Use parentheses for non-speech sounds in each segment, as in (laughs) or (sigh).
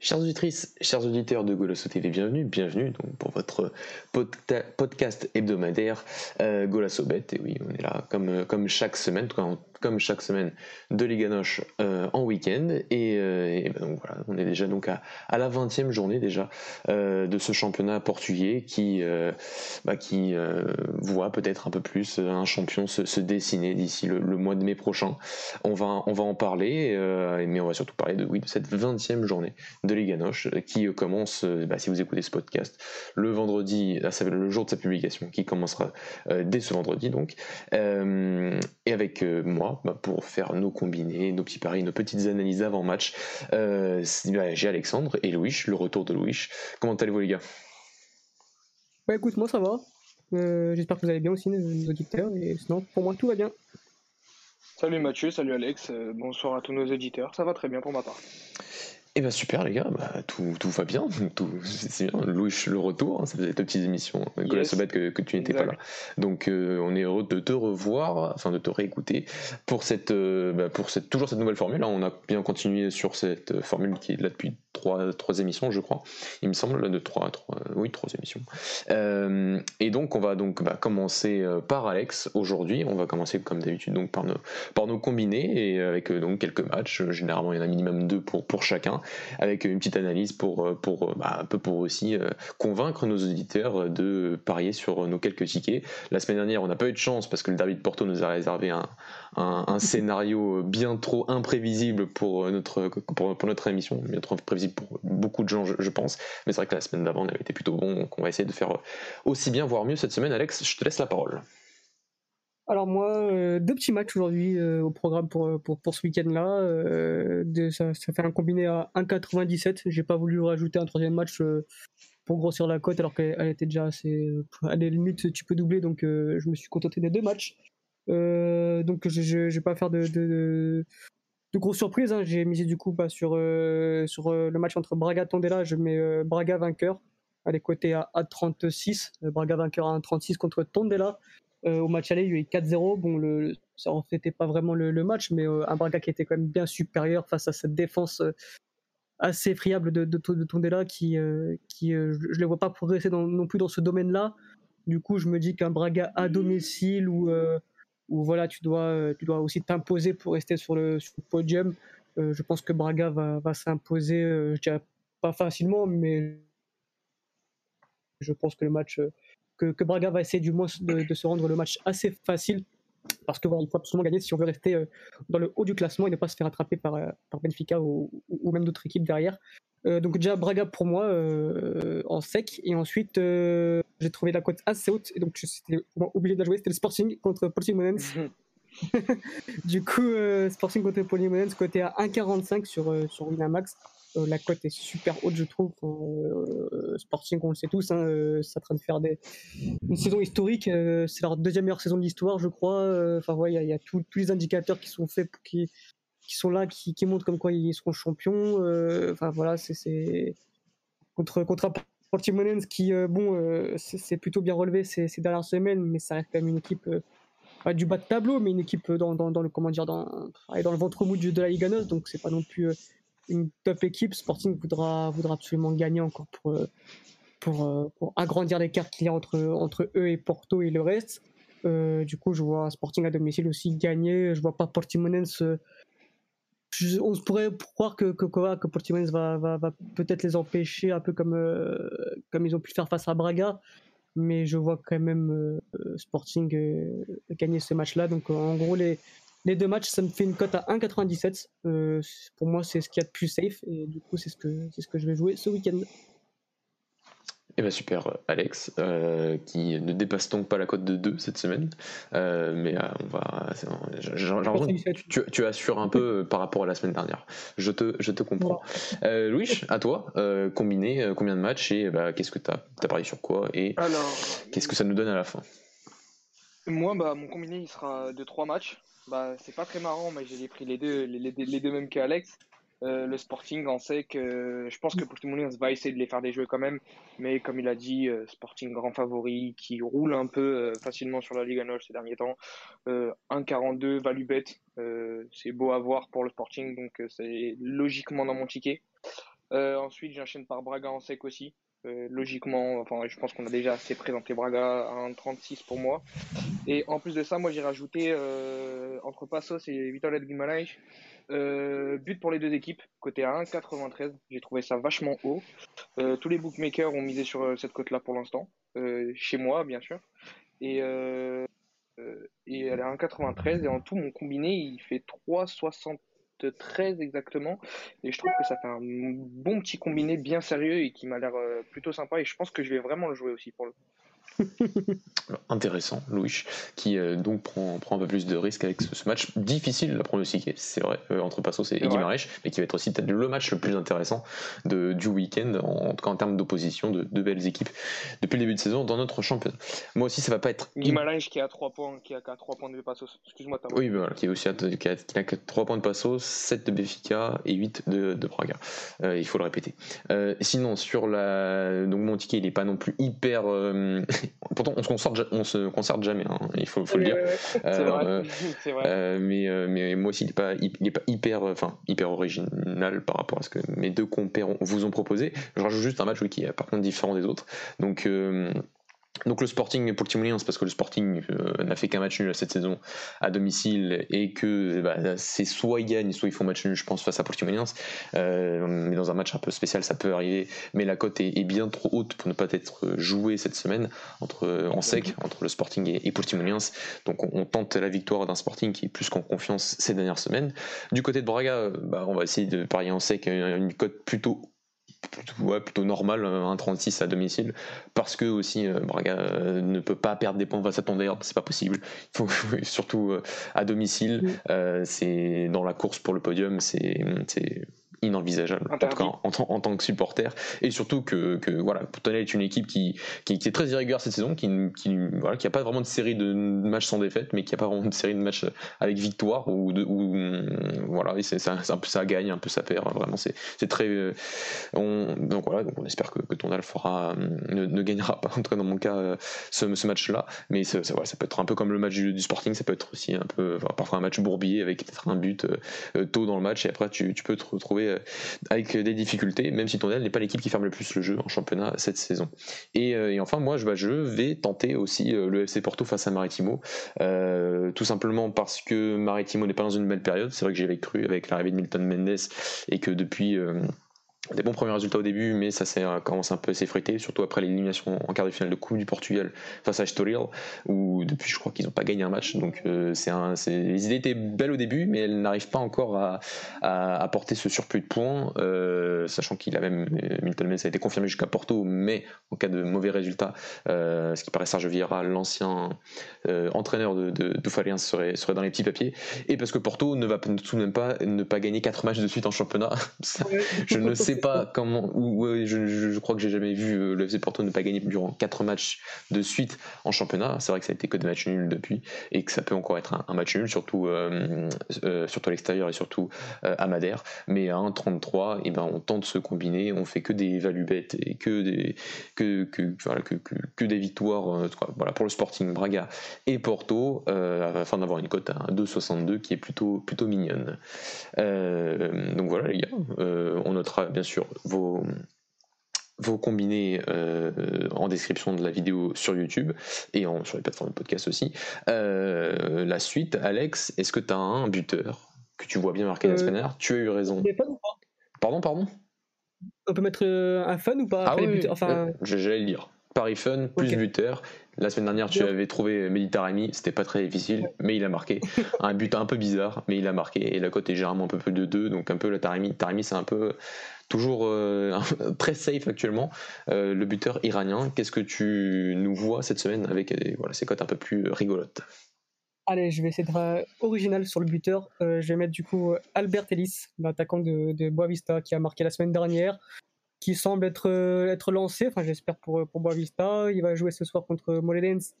Chers auditrices, chers auditeurs de Golasso TV, bienvenue, bienvenue donc pour votre podcast hebdomadaire euh, Golasso Bet. Et oui, on est là comme, comme chaque semaine, comme chaque semaine, de Liga Noche euh, en week-end. Et, euh, ben donc voilà, on est déjà donc à, à la 20e journée déjà euh, de ce championnat portugais qui, bah, qui voit peut-être un peu plus un champion se, dessiner d'ici le, mois de mai prochain. On va, on va en parler, mais on va surtout parler de, oui, de cette 20e journée de Liga Noche qui commence, bah, si vous écoutez ce podcast, le vendredi, ah, le jour de sa publication, qui commencera dès ce vendredi donc. et avec moi, bah, pour faire nos combinés, nos petits paris, nos petites analyses avant match. Euh, bah, j'ai Alexandre et Louis, le retour de Louis. Comment allez-vous les gars? Bah écoute, moi ça va. Euh, j'espère que vous allez bien aussi, nos auditeurs. Et sinon, pour moi, tout va bien. Salut Mathieu, salut Alex, euh, bonsoir à tous nos auditeurs. Ça va très bien pour ma part. Eh bien super les gars, bah, tout, tout, va bien, (laughs) tout, c'est bien. Louis le retour, hein, ça faisait deux petites émissions, yes. que, que tu n'étais pas là. Donc euh, on est heureux de te revoir, enfin de te réécouter pour cette, euh, bah, pour cette, toujours cette nouvelle formule. Hein. On a bien continué sur cette formule qui est là depuis trois, trois émissions, je crois. Il me semble de trois, trois oui trois émissions. Euh, et donc on va donc bah, commencer par Alex aujourd'hui. On va commencer comme d'habitude donc par nos, par nos combinés et avec donc quelques matchs. Généralement il y en a minimum deux pour pour chacun avec une petite analyse pour, euh, pour, euh, bah, un peu pour aussi euh, convaincre nos auditeurs de parier sur nos quelques tickets. La semaine dernière, on n'a pas eu de chance parce que le Derby de Porto nous a réservé un, scénario bien trop imprévisible pour notre, émission, bien trop imprévisible pour beaucoup de gens, je, pense. Mais c'est vrai que la semaine d'avant, on avait été plutôt bon, donc on va essayer de faire aussi bien, voire mieux cette semaine. Alex, je te laisse la parole. Alors moi, euh, deux petits matchs aujourd'hui euh, au programme pour, pour, pour ce week-end-là. Euh, ça, ça, fait un combiné à 1,97. J'ai pas voulu rajouter un troisième match pour grossir la cote alors qu'elle était déjà assez... à la limite, tu peux doubler, donc je me suis contenté des deux matchs. donc je ne vais pas faire de, de, de grosses surprises. Hein. J'ai misé du coup bah, sur, sur le match entre Braga et Tondela. Je mets Braga vainqueur. Elle est cotée à, à 36. Braga vainqueur à 1,36 contre Tondela. Euh, au match aller, il y a eu 4-0. Bon, le, ça en fait pas vraiment le, match, mais euh, un Braga qui était quand même bien supérieur face à cette défense euh, assez friable de, de, de Tondela qui, qui je ne les vois pas progresser non plus dans ce domaine-là. Du coup, je me dis qu'un Braga à domicile où, où voilà, tu dois, tu dois aussi t'imposer pour rester sur le, sur le podium. je pense que Braga va, va s'imposer, je dirais pas facilement, mais je pense que le match que, Braga va essayer du moins de, se rendre le match assez facile parce qu'il faut absolument gagner si on veut rester euh, dans le haut du classement et ne pas se faire attraper par, euh, par Benfica ou, même d'autres équipes derrière. Euh, donc déjà Braga pour moi en sec et ensuite j'ai trouvé la cote assez haute et donc j'étais obligé de la jouer c'était le Sporting contre Portimonense. (laughs) du coup Sporting contre Portimonense côté à 1,45 sur, sur Winamax. Euh, la cote est super haute, je trouve. Euh, Sporting, on le sait tous, hein, euh, ça train de faire une saison historique. c'est leur deuxième meilleure saison de l'histoire, je crois. Enfin, ouais, il y a, tous les indicateurs qui sont faits, qui, sont là, qui, montrent comme quoi ils seront champions. Enfin, voilà, c'est contre contre Portimonense qui, bon, c'est plutôt bien relevé ces, dernières semaines, mais ça reste quand même une équipe pas du bas de tableau, mais une équipe dans, dans, le comment dire dans, dans le ventre mou de, la Liga donc c'est pas non plus une top équipe, Sporting voudra, voudra absolument gagner encore pour, euh, pour, euh, pour agrandir l'écart qu'il y a entre, entre eux et Porto et le reste. Euh, du coup, je vois Sporting à domicile aussi gagner. Je vois pas Portimonense. on se pourrait croire que, que, que Portimonense va, va, va peut-être les empêcher, un peu comme, comme ils ont pu faire face à Braga. Mais je vois quand même Sporting gagner ce match-là. Donc, en gros, les, les deux matchs, ça me fait une cote à 1,97. Euh, pour moi, c'est ce qu'il y a de plus safe. Et du coup, c'est ce que, c'est ce que je vais jouer ce week-end. Eh bien super Alex, euh, qui ne dépasse donc pas la cote de 2 cette semaine, euh, mais on va, tu, tu, assures un peu par rapport à la semaine dernière. Je te, je te comprends. Louis, à toi, combiné, combien de matchs et bah, qu'est-ce que tu as, as parié sur quoi et qu'est-ce que ça nous donne à la fin? Moi, bah, mon combiné il sera de 3 matchs. Bah, c'est pas très marrant, mais j'ai pris les deux, les, les, deux mêmes qu'Alex. Euh, le Sporting, on sait que je pense que Portimonense va essayer de les faire des jeux quand même, mais comme il a dit, euh, Sporting grand favori qui roule un peu euh, facilement sur la Ligue Nord ces derniers temps. 1,42 value bet, c'est beau à voir pour le Sporting, donc c'est logiquement dans mon ticket. ensuite, j'enchaîne par Braga en sec aussi. Logiquement, enfin, je pense qu'on a déjà assez présenté Braga à 1,36 pour moi. Et en plus de ça, moi j'ai rajouté entre Passos et Vitória de Guimarães euh, but pour les deux équipes, côté à 1,93. J'ai trouvé ça vachement haut. Euh, tous les bookmakers ont misé sur euh, cette cote-là pour l'instant. chez moi, bien sûr. Et, et elle est à 1,93. Et en tout, mon combiné, il fait 3,73 exactement. Et je trouve que ça fait un bon petit combiné bien sérieux et qui m'a l'air plutôt sympa. Et je pense que je vais vraiment le jouer aussi pour le. (laughs) Intéressant, Louis, qui euh, donc prend, prend, un peu plus de risques avec ce, match difficile à pronostiquer, c'est vrai, euh, entre Passos et Guimarães, mais qui va être aussi peut-être le match le plus intéressant de, du week-end, en, tout cas en termes d'opposition, de, de, belles équipes depuis le début de saison dans notre championnat. Moi aussi, ça va pas être. Guimarães qui a 3 points, qui a 3 points de Passos, excuse-moi. Oui, voilà, qui, est aussi qui, a, qui a 3 points de Passos, 7 de Béfica et 8 de, de Braga. Euh, il faut le répéter. sinon, sur la. Donc mon ticket, il n'est pas non plus hyper. (laughs) pourtant on se concerte, on se concerte jamais, hein, il faut, faut le dire. Euh, (laughs) euh, mais, euh, mais moi aussi, il n'est pas hyper, enfin, hyper original par rapport à ce que mes deux compères vous ont proposé. Je rajoute juste un match qui est par contre différent des autres. Donc donc le Sporting pour le c'est parce que le Sporting euh, n'a fait qu'un match nul cette saison à domicile et que bah, c'est soit ils gagnent, soit ils font match nul, je pense, face à Portimonense. Euh, mais dans un match un peu spécial, ça peut arriver. Mais la cote est, bien trop haute pour ne pas être jouée cette semaine entre, en sec entre le Sporting et, et Donc on, tente la victoire d'un Sporting qui est plus qu'en confiance ces dernières semaines. Du côté de Braga, bah, on va essayer de parier en sec une cote plutôt plutôt, plutôt normal, 1,36 à domicile, parce que aussi euh, Braga euh, ne peut pas perdre des points face à Tondère, c'est pas possible. Il faut, (laughs) surtout euh, à domicile, c'est dans la course pour le podium, c'est inenvisageable en, en, tant que supporter. Et surtout que, que voilà Tonel est une équipe qui, qui, est très irrégulière cette saison qui qui voilà qui a pas vraiment de série de matchs sans défaite mais qui a pas vraiment de série de matchs avec victoire ou de ou voilà c'est ça, un peu ça gagne un peu ça perd vraiment c'est très on, donc voilà donc on espère que, que Tonal fera ne, gagnera pas en tout cas dans mon cas ce, ce match là mais ça, ça, ça, peut être un peu comme le match du, Sporting ça peut être aussi un peu parfois un match bourbier avec peut-être un but euh, tôt dans le match et après tu, tu peux te retrouver euh, avec des difficultés, même si Tonel n'est pas l'équipe qui ferme le plus le jeu en championnat cette saison. Et, euh, enfin, moi, je, bah, je, vais tenter aussi euh, le FC Porto face à Maritimo, tout simplement parce que Maritimo n'est pas dans une belle période. C'est vrai que j'avais cru avec l'arrivée de Milton Mendes et que depuis des bons premiers résultats au début, mais ça s'est euh, commencé un peu à s'effriter, surtout après l'élimination en quart de finale de Coupe du Portugal face à Estoril, où depuis je crois qu'ils n'ont pas gagné un match. Donc euh, c'est un, les idées étaient belles au début, mais elles n'arrivent pas encore à, à, porter ce surplus de points, euh, sachant qu'il a même Milton Mendes a été confirmé jusqu'à Porto, mais en cas de mauvais résultats, ce qui paraît Serge Vieira, l'ancien entraîneur de, de, de serait, serait dans les petits papiers, et parce que Porto ne va tout de même pas ne pas gagner quatre matchs de suite en championnat. (laughs) je ne sais pas comment. je, je, crois que j'ai jamais vu euh, le FC Porto ne pas gagner durant 4 matchs de suite en championnat. C'est vrai que ça a été que des matchs nuls depuis et que ça peut encore être un, match nul, surtout, euh, euh, surtout à l'extérieur et surtout à Madère. Mais à 1,33, et eh ben, on tente de se combiner, on fait que des value bêtes et que des, que, que, voilà, que, que, des victoires voilà, pour le Sporting Braga et Porto afin d'avoir une cote à 2,62 qui est plutôt, plutôt mignonne. donc voilà les gars, on notera bien sûr vos, vos combinés euh, en description de la vidéo sur YouTube et en, sur les plateformes de podcast aussi. Euh, la suite, Alex, est-ce que tu as un buteur que tu vois bien marqué la euh, semaine dernière Tu as eu raison. Pardon, pardon? On peut mettre un fun ou pas ah oui, enfin... J'allais le lire. Paris Fun plus buteur. La semaine dernière, tu avais trouvé Méditerranée, c'était pas très difficile, mais il a marqué. (laughs) un but un peu bizarre, mais il a marqué. Et la cote est généralement un peu plus de 2, donc un peu la Taremi. Taremi, c'est un peu toujours euh, (laughs) très safe actuellement. Euh, le buteur iranien, qu'est-ce que tu nous vois cette semaine avec voilà, ces cotes un peu plus rigolotes? Allez, je vais essayer d'être original sur le buteur. Euh, je vais mettre du coup Albert Ellis, l'attaquant de, de Boavista, qui a marqué la semaine dernière qui semble être, euh, être lancé. Enfin, j'espère pour, pour Boavista. Il va jouer ce soir contre Moledens,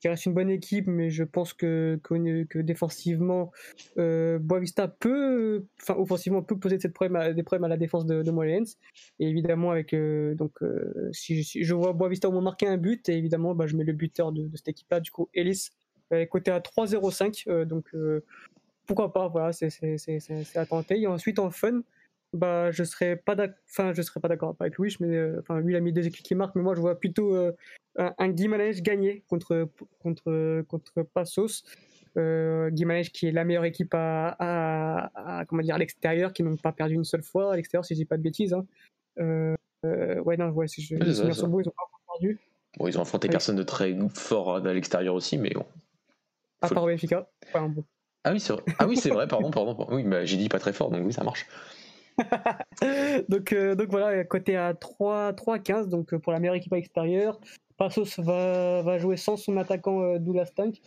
qui reste une bonne équipe, mais je pense que, que, défensivement, euh, Boavista peut, enfin, offensivement, peut poser des problèmes à la défense de, de Moledens. Et évidemment, avec, euh, donc, si, je vois Boavista au moins marquer un but, et évidemment, bah, je mets le buteur de, cette équipe-là, du coup, Ellis, côté à 3-0-5. donc, pourquoi pas, voilà, c'est à tenter. Et ensuite, en fun, bah, je serais pas. Enfin, je serais pas d'accord avec Louis, mais euh, enfin, lui, il a mis deux équipes qui marquent, mais moi, je vois plutôt euh, un, un gagner contre contre contre Passos. Euh, qui est la meilleure équipe à, à, comment dire à l'extérieur, qui n'ont pas perdu une seule fois à l'extérieur, si je dis pas de bêtises. Hein. Euh, ouais, non, ouais, si je, ils ont pas perdu. Bon, ils ont affronté personne de très fort à l'extérieur aussi, mais bon. À part Benfica. Ah oui, c'est vrai. Ah oui, c'est vrai, pardon, pardon. Oui, bah, j'ai dit pas très fort, donc oui, ça marche. (laughs) donc, euh, donc voilà, côté à 3, 3 15, donc euh, pour la meilleure équipe à l'extérieur. Passos va, va, jouer sans son attaquant euh, Douglas Tank.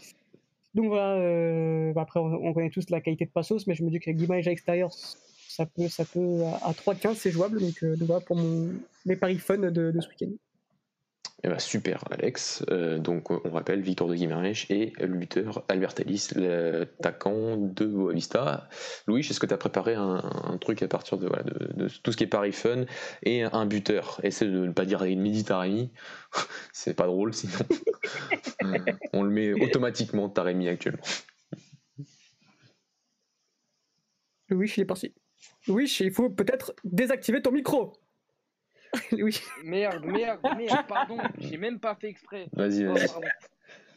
Donc voilà, euh, bah, après on, connaît tous la qualité de Passos, mais je me dis que Guimage à l'extérieur, ça peut, ça peut à, 3-15, c'est jouable. Donc, voilà pour mon, les paris fun de ce week-end. Eh ben, super Alex. Euh, donc on rappelle Victor de Guimarães et le lutteur Albert Ellis, l'attaquant de Boavista. Louis, est-ce que tu as préparé un, truc à partir de, de, tout ce qui est Paris Fun et un buteur? Essaye de ne pas dire une midi Taremi, (laughs) c'est pas drôle sinon. (laughs) on le met automatiquement Taremi actuellement. Louis, il est parti. Louis, il faut peut-être désactiver ton micro. (laughs) oui. Merde, merde, merde, pardon, j'ai même pas fait exprès. Vas-y, vas-y.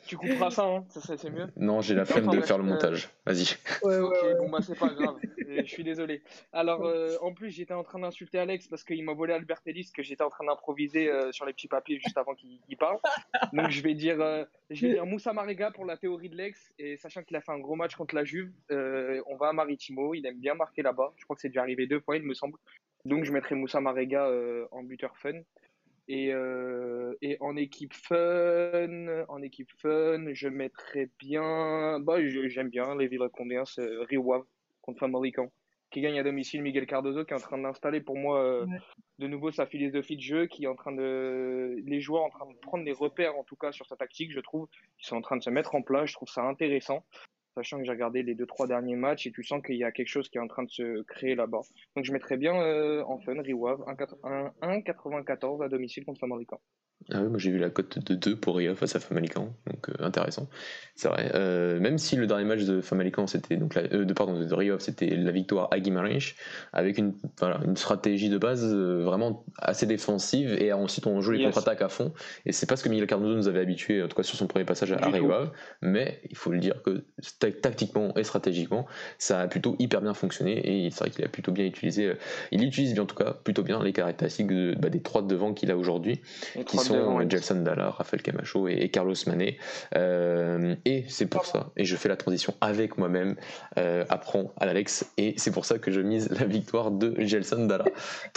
tu couperas ça, hein ça c'est mieux. Non, j'ai la flemme de faire le montage. Vas-y. Ouais, ok, bon bah c'est pas grave. (laughs) je suis désolé. Alors, euh, en plus, j'étais en train d'insulter Alex parce qu'il m'a volé Albert Ellis que j'étais en train d'improviser euh, sur les petits papiers juste avant qu'il parle. Donc je vais dire, euh, je vais dire Moussa Marega pour la théorie de Lex et sachant qu'il a fait un gros match contre la Juve, on va à Maritimo. Il aime bien marquer là-bas. Je crois que c'est déjà arrivé deux fois, il me semble. Donc je mettrai Moussa Marega euh, en buteur fun. Et, euh, et, en équipe fun, en équipe fun, je mettrais bien, bah j'aime bien les villes combien c'est Rio contre Famalicão qui gagne à domicile Miguel Cardozo qui est en train d'installer pour moi euh, de nouveau sa philosophie de jeu qui est en train de les joueurs en train de prendre des repères en tout cas sur sa tactique je trouve. Ils sont en train de se mettre en place je trouve ça intéressant sachant que j'ai regardé les deux trois derniers matchs et tu sens qu'il y a quelque chose qui est en train de se créer là-bas. Donc je mettrais bien euh, en fun Riwav 1,94 à domicile contre Famalicão. Ah oui, moi j'ai vu la cote de 2 pour Rio face à Famalicão, donc euh, intéressant. C'est vrai. Euh, même si le dernier match de Famalicão c'était donc la, de pardon de c'était la victoire à Guimarães avec une voilà, une stratégie de base vraiment assez défensive et ensuite on joue les contre-attaques à fond et c'est pas ce que Miguel Cardozo nous avait habitué en tout cas sur son premier passage à, Rio mais il faut le dire que tactiquement et stratégiquement, ça a plutôt hyper bien fonctionné et c'est vrai qu'il a plutôt bien utilisé, euh, il utilise bien en tout cas plutôt bien les caractéristiques bah, des trois devant qu'il a aujourd'hui, qui sont Jelson Dalla, Rafael Camacho et, Carlos Mané. Euh, et c'est pour ça, et je fais la transition avec moi-même, euh, apprends à l'Alex, et c'est pour ça que je mise la victoire de Gelson Dalla,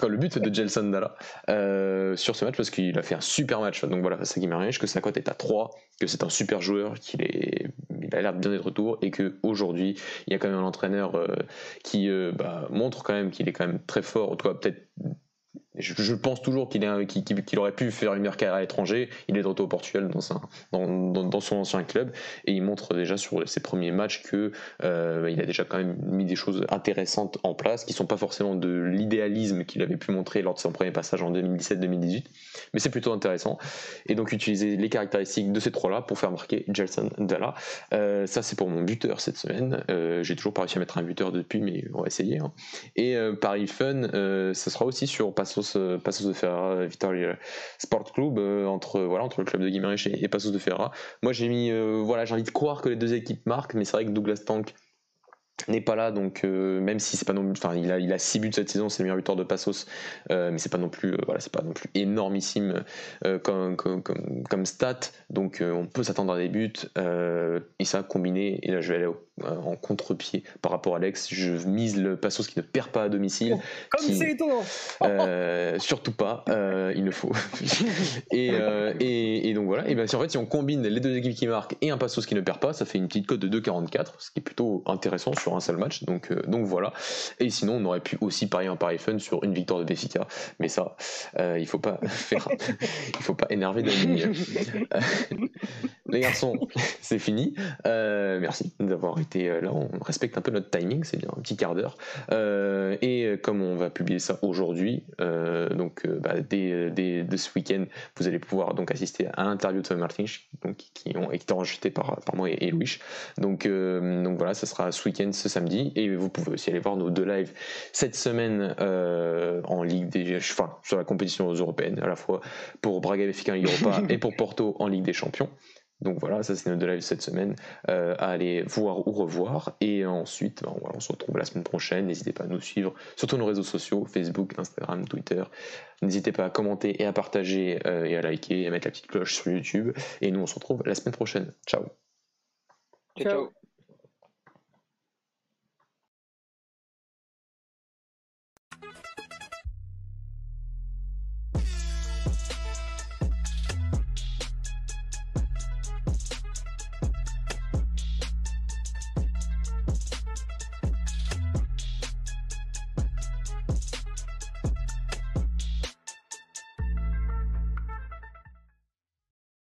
le but de Gelson Dalla euh, sur ce match parce qu'il a fait un super match. Donc voilà, face à Guimarães, que sa cote est à 3, que c'est un super joueur, qu'il est, il a l'air bien d'être retour et que aujourd'hui il y a quand même un entraîneur euh, qui euh, bah, montre quand même qu'il est quand même très fort, en peut-être je, pense toujours qu'il aurait pu faire une meilleure carrière à l'étranger. Il est de retour au Portugal dans, son ancien club et il montre déjà sur ses premiers matchs que euh, a déjà quand même mis des choses intéressantes en place qui sont pas forcément de l'idéalisme qu'il avait pu montrer lors de son premier passage en 2017-2018, mais c'est plutôt intéressant. Et donc utiliser les caractéristiques de ces trois-là pour faire marquer Jelson Dalla. Euh, ça c'est pour mon buteur cette semaine. Euh, j'ai toujours pas réussi à mettre un buteur depuis, mais on va essayer. Hein. Et Paris Fun, ça sera aussi sur Passos Passos, de Ferrara, Vitoria Sport Club, euh, entre, voilà, entre le club de Guimarães et, Passos de Ferrara. Moi j'ai mis, euh, voilà, j'ai envie de croire que les deux équipes marquent, mais c'est vrai que Douglas Tank n'est pas là donc euh, même si c'est pas non enfin il a il a 6 buts cette saison c'est le meilleur buteur de Passos mais c'est pas non plus pas non plus énormissime comme, stat donc on peut s'attendre à des buts et ça combiné et là je vais aller au euh, en contre-pied par rapport à Alex. Je mise le Passos qui ne perd pas à domicile. Oh, comme c'est étonnant (laughs) euh, Surtout pas, euh, il le faut. (laughs) et, et, donc voilà, et bien si en fait si on combine les deux équipes qui marquent et un Passos qui ne perd pas, ça fait une petite cote de 2,44, ce qui est plutôt intéressant sur un seul match. Donc, donc voilà. Et sinon on aurait pu aussi parier un pari fun sur une victoire de Béfica, mais ça, il faut pas (laughs) faire, il faut pas énerver Dani. Les garçons, (laughs) c'est fini. Euh, merci d'avoir été euh, là. On respecte un peu notre timing, c'est bien, un petit quart d'heure. Euh, et comme on va publier ça aujourd'hui, donc bah, dès, dès, ce week-end, vous allez pouvoir donc assister à l'interview de Tom Martin, donc, qui ont été enregistrés par, par moi et, Louis. Donc, donc voilà, ça sera ce week-end, ce samedi. Et vous pouvez aussi aller voir nos deux lives cette semaine en Ligue des, enfin, sur la compétition européenne, à la fois pour Braga Ligue Europa (laughs) et pour Porto en Ligue des Champions. Donc voilà, ça c'est notre live cette semaine euh, à aller voir ou revoir. Et ensuite, ben, on se retrouve la semaine prochaine. N'hésitez pas à nous suivre sur tous nos réseaux sociaux, Facebook, Instagram, Twitter. N'hésitez pas à commenter et à partager euh, et à liker et à mettre la petite cloche sur YouTube. Et nous, on se retrouve la semaine prochaine. Ciao. ciao.